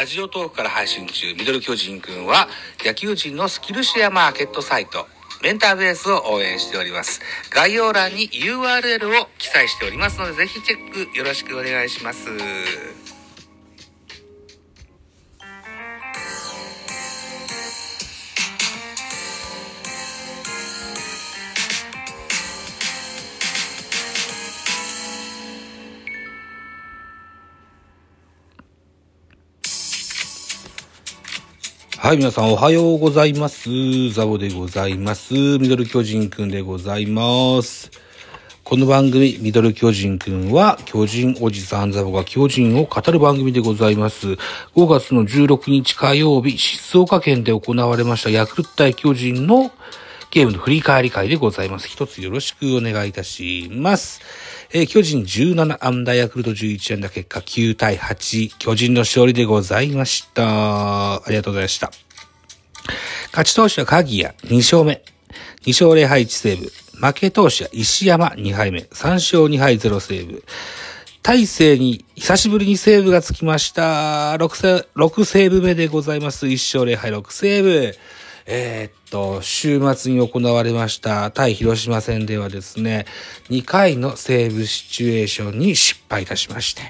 ラジオトークから配信中、ミドル巨人くんは、野球人のスキルシェアマーケットサイト、メンターベースを応援しております。概要欄に URL を記載しておりますので、ぜひチェックよろしくお願いします。はい、皆さんおはようございます。ザボでございます。ミドル巨人くんでございます。この番組、ミドル巨人くんは、巨人おじさんザボが巨人を語る番組でございます。5月の16日火曜日、静岡県で行われましたヤクルト対巨人のゲームの振り返り会でございます。一つよろしくお願いいたします。えー巨人17安打、ヤクルト11安打、結果9対8、巨人の勝利でございました。ありがとうございました。勝ち投手は鍵谷2勝目。2勝0敗1セーブ。負け投手は石山2敗目。3勝2敗0セーブ。大勢に久しぶりにセーブがつきました。6セ ,6 セーブ目でございます。1勝0敗6セーブ。えーっと、週末に行われました対広島戦ではですね、2回のセーブシチュエーションに失敗いたしまして、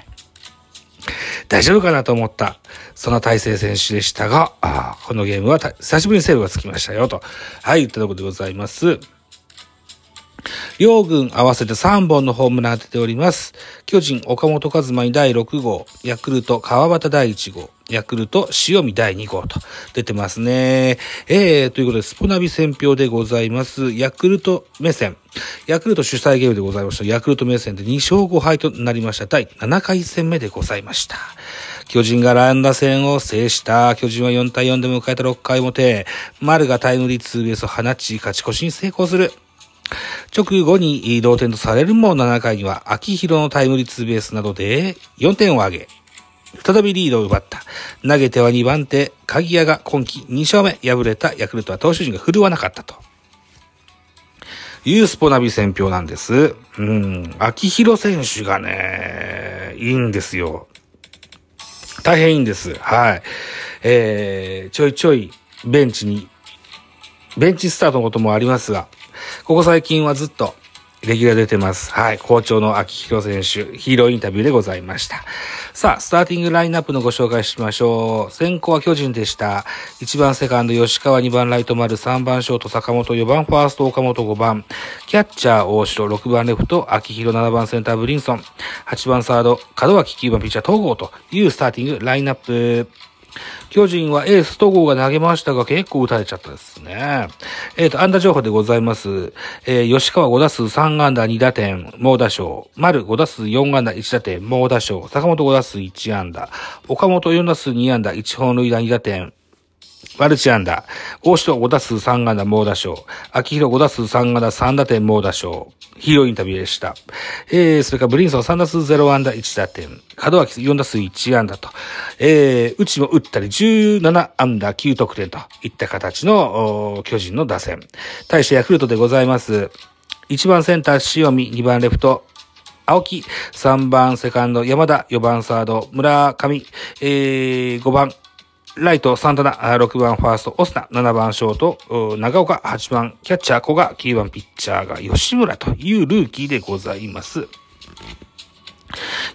大丈夫かなと思った、その大勢選手でしたが、あこのゲームは久しぶりにセーブがつきましたよ、と。はい、言ったところでございます。両軍合わせて3本のホームラン当てております。巨人、岡本和真に第6号、ヤクルト、川端第1号、ヤクルト、塩見第2号と出てますね。えー、ということで、スポナビ選評でございます。ヤクルト目線。ヤクルト主催ゲームでございました。ヤクルト目線で2勝5敗となりました。第7回戦目でございました。巨人がランダ戦を制した。巨人は4対4で迎えた6回表。丸がタイムリーツーベースを放ち、勝ち越しに成功する。直後に同点とされるも7回には秋広のタイムリーツーベースなどで4点を挙げ、再びリードを奪った。投げては2番手、鍵谷が今季2勝目、敗れたヤクルトは投手陣が振るわなかったと。いうスポナビ選評なんです。うん、秋広選手がね、いいんですよ。大変いいんです。はい。えー、ちょいちょいベンチに、ベンチスタートのこともありますが、ここ最近はずっとレギュラー出てます。はい。好調の秋広選手、ヒーローインタビューでございました。さあ、スターティングラインナップのご紹介しましょう。先行は巨人でした。1番セカンド吉川、2番ライト丸、3番ショート坂本、4番ファースト岡本、5番キャッチャー大城、6番レフト秋広、7番センターブリンソン、8番サード門脇、9番ピッチャー東郷というスターティングラインナップ。巨人はエース戸郷が投げましたが結構打たれちゃったですね。えっ、と、安打情報でございます。えー吉川5打数3安打2打点、猛打賞。丸5打数4安打1打点、猛打賞。坂本5打数1安打。岡本4打数2安打1本塁打2打点。マルチ安打。大城5打数3安打猛打賞。秋広5打数3安打3打点猛打賞。ヒーローインタビューでした。えー、それからブリンソン3打数0安打1打点。門脇4打数1安打と。えー、うちも打ったり17安打9得点といった形の巨人の打線。対してヤクルトでございます。1番センター塩見、2番レフト青木、3番セカンド山田、4番サード村上、えー、5番ライト、サンタナ、6番ファースト、オスナ、7番ショート、長岡、8番キャッチャー、古賀、9番ピッチャーが吉村というルーキーでございます。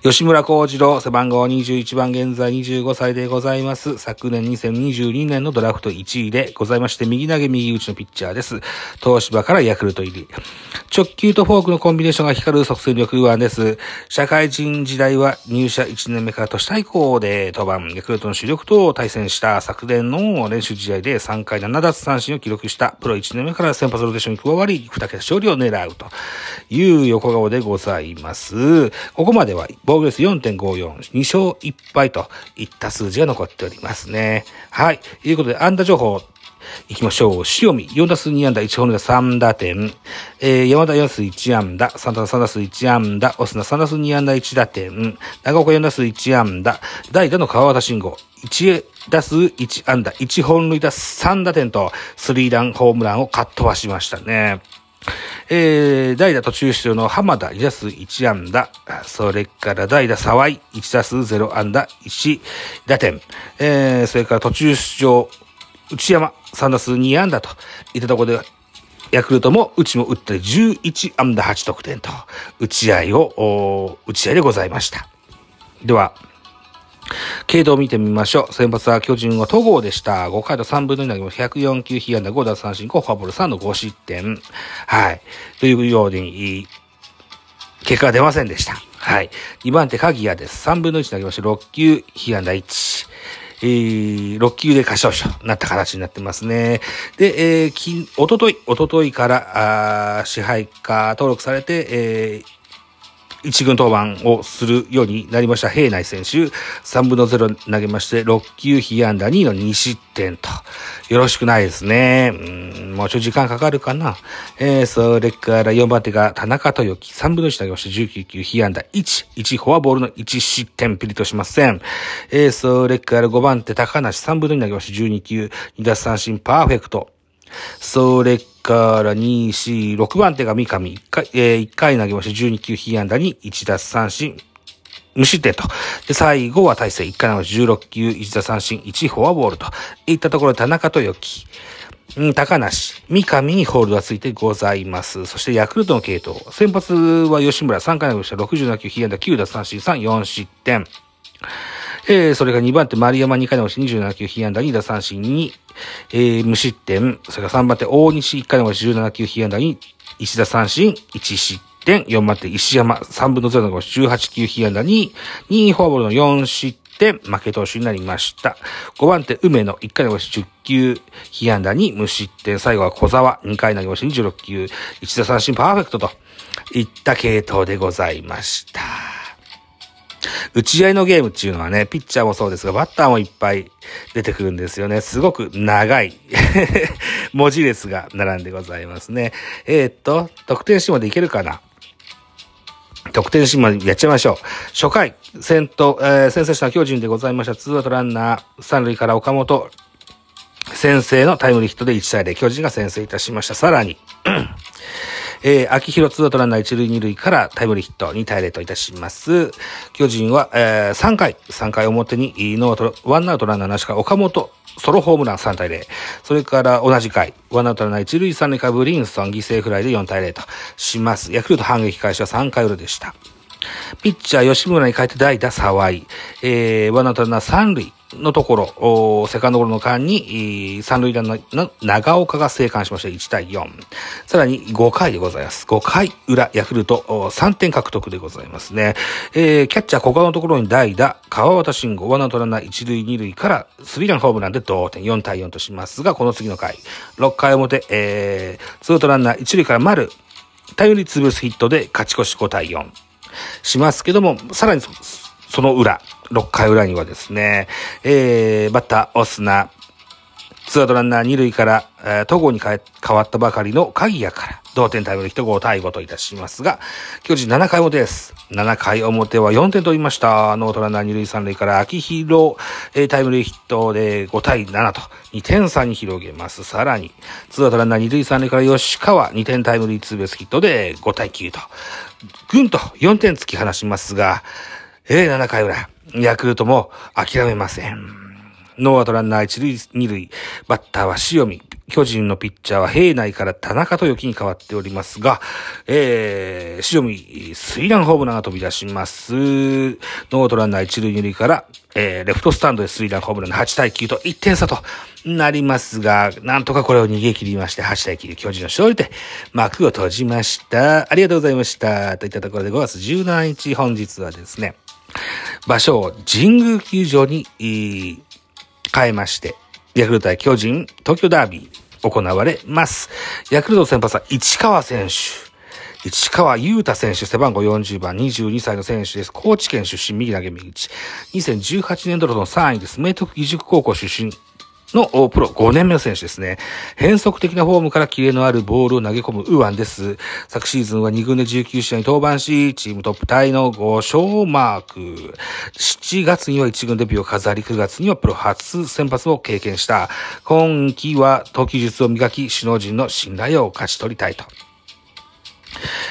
吉村幸次郎、背番号21番、現在25歳でございます。昨年2022年のドラフト1位でございまして、右投げ右打ちのピッチャーです。東芝からヤクルト入り。直球とフォークのコンビネーションが光る即戦力右腕です。社会人時代は入社1年目から都市対抗で登板、ヤクルトの主力と対戦した昨年の練習試合で3回7奪三振を記録したプロ1年目から先発ローテーションに加わり、2桁勝利を狙うという横顔でございます。ここまででは防御率4.54、2勝1敗といった数字が残っておりますね。はい。ということで、安打情報行きましょう。塩見、4打数2安打、1本塁打3打点。えー、山田4打数1安打、サンタナ3打数1安打、オスナ3打数2安打1打点。長岡4打数1安打、代打の川端慎吾、1打数1安打、1本塁打3打点と、スリーランホームランをかっ飛ばしましたね。えー、代打途中出場の浜田2打数1安打。それから代打沢井1打数0安打1打点。えー、それから途中出場内山3打数2安打といったところで、ヤクルトも、うちも打ったり11安打8得点と、打ち合いを、打ち合いでございました。では、系統を見てみましょう。先発は巨人は戸郷でした。5回と3分の2投げま104球、被安打5打三振5、フォアボール3の5失点。はい。というように、結果が出ませんでした。はい。2番手、鍵谷です。3分の1投げまして6球、被安打1。えー、6球で過小賞なった形になってますね。で、えー、き、おととい、おとといから、あ支配下登録されて、えー、一軍登板をするようになりました平内選手、3分の0投げまして、6球被安打2の2失点と。よろしくないですね。うん、もうちょい時間かかるかな。えー、それから4番手が田中豊樹、3分の1投げまして19球被安打1、1フォアボールの1失点ピリとしません。えー、それから5番手高梨、3分の2投げまして12球、2奪三振パーフェクト。それから2、4、6番手が三上、1回、えー、1回投げまして12球被安打に1奪三振、無失点と。で、最後は大勢。1回投げまして16球1打三振。1フォアボールと。いったところで田中豊樹。うん、高梨、三上にホールドがついてございます。そしてヤクルトの系統。先発は吉村。3回投げました。67球被安打9奪三振。3、4失点。えー、それが2番手、丸山。2回のうち27球、被安打2打三振。に、えー、無失点。それから3番手、大西1回の17球、被安打に1打三振、1失点。4番手、石山3分の0の18球、被安打に、2フォアボールの4失点。負け投手になりました。5番手、梅野1回の10球、被安打に無失点。最後は小沢2回投げまし26球、1打三振パーフェクトといった系統でございました。打ち合いのゲームっていうのはね、ピッチャーもそうですが、バッターもいっぱい出てくるんですよね。すごく長い 文字列が並んでございますね。えー、っと、得点シーンまでいけるかな？得点シーンまでやっちゃいましょう。初回、先頭、えー、先制した巨人でございました。ツーアウトランナー、三塁から岡本、先制のタイムリーヒットで1対0、巨人が先制いたしました。さらに、えー、秋広ツーアウトランナー一塁二塁からタイムリーヒット2対0といたします。巨人は、えー、3回、3回表にノーアウト、ワンアウトランナーなしか岡本、ソロホームラン3対0。それから同じ回、ワンアウトランナー一塁三塁からブリンソン犠牲フライで4対0とします。ヤクルト反撃開始は3回裏でした。ピッチャー吉村に変えて代打沢井。えー、ワンアウトランナー三塁。のところ、セカンドゴロの間に、三塁ランナーの長岡が生還しました1対4。さらに5回でございます。5回裏、ヤクルト3点獲得でございますね。えー、キャッチャー小川のところに代打、川端慎吾、ワンアウトランナー1塁2塁からスリーランホームランで同点4対4としますが、この次の回、6回表、えー、ツートランナー1塁から丸、タイムリーツーベースヒットで勝ち越し5対4しますけども、さらにその裏、6回裏にはですね、えー、バッター、オスナ、ツアウトランナー2塁から、えー、戸郷に変わったばかりの鍵谷から、同点タイムリーヒット5対5といたしますが、巨人7回表です。7回表は4点取りました。ノートランナー2塁3塁から秋広、えー、タイムリーヒットで5対7と2点差に広げます。さらに、ツアウトランナー2塁3塁から吉川2点タイムリーツーベースヒットで5対9と、ぐんと4点突き放しますが、えー、7回裏、ヤクルトも諦めません。ノーアウトランナー1塁、2塁、バッターは塩見。巨人のピッチャーは平内から田中豊樹に変わっておりますが、えー、塩見、スリランホームランが飛び出します。ノーアウトランナー1塁、2塁から、えー、レフトスタンドでスリランホームランの8対9と1点差となりますが、なんとかこれを逃げ切りまして、8対9、巨人の勝利で幕を閉じました。ありがとうございました。といったところで5月17日本日はですね、場所を神宮球場に、変えまして、ヤクルト対巨人、東京ダービー行われます。ヤクルト先発は市川選手。市川優太選手、背番号40番、22歳の選手です。高知県出身、右投げ右打ち。2018年度の3位です。明徳義塾高校出身。のプロ5年目の選手ですね。変則的なフォームからキレのあるボールを投げ込むウアンです。昨シーズンは2軍で19試合に登板し、チームトップタイの5勝マーク。7月には1軍デビューを飾り、9月にはプロ初先発を経験した。今季は投球術を磨き、首脳陣の信頼を勝ち取りたいと。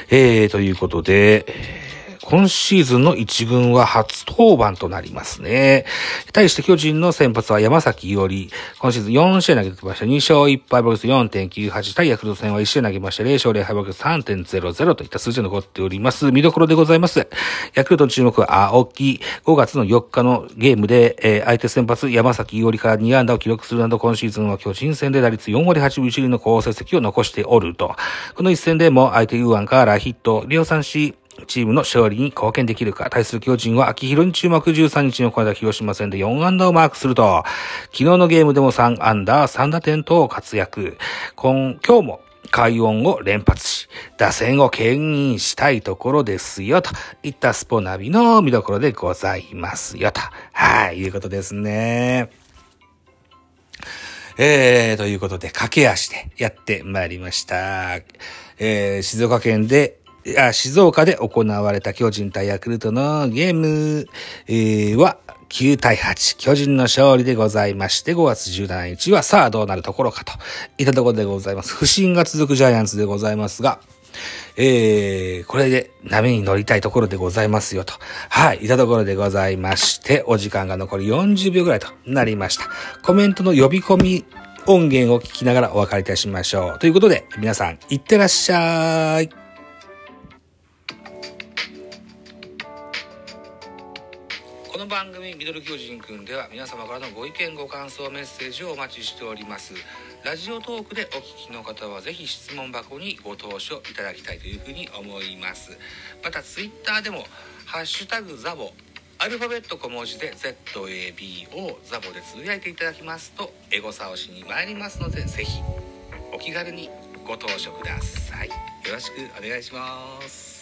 えー、ということで、今シーズンの一軍は初登板となりますね。対して巨人の先発は山崎伊織。今シーズン4試合投げてました。2勝1敗ボルス4.98対ヤクルト戦は1試合投げました。0勝0敗ボルス3.00といった数字が残っております。見どころでございます。ヤクルトの注目は青木。5月の4日のゲームで、えー、相手先発山崎伊織から2安打を記録するなど今シーズンは巨人戦で打率4割8分1厘の好成績を残しておると。この一戦でも相手右腕からヒット、量産し、チームの勝利に貢献できるか。対する巨人は秋広に注目13日に行われた広島戦で4安打をマークすると、昨日のゲームでも3安打、3打点と活躍。今、今日も快音を連発し、打線を牽引したいところですよ、といったスポナビの見どころでございますよ、と。はい、いうことですね。えー、ということで、駆け足でやってまいりました。えー、静岡県で静岡で行われた巨人対ヤクルトのゲーム、は9対8、巨人の勝利でございまして、5月17日はさあどうなるところかといったところでございます。不振が続くジャイアンツでございますが、えー、これで波に乗りたいところでございますよと。はい、いたところでございまして、お時間が残り40秒ぐらいとなりました。コメントの呼び込み音源を聞きながらお別れいたしましょう。ということで、皆さん、いってらっしゃい。組「ミドル巨人くん」では皆様からのご意見ご感想メッセージをお待ちしております。ラジオトークでお聞きの方はぜひ質問箱にご投書いただきたいというふうに思います。またツイッターでも「ハッシュタグザボ」アルファベット小文字で ZAB をザボでつぶやいていただきますとエゴサをしに参りますのでぜひお気軽にご投書ください。よろしくお願いします。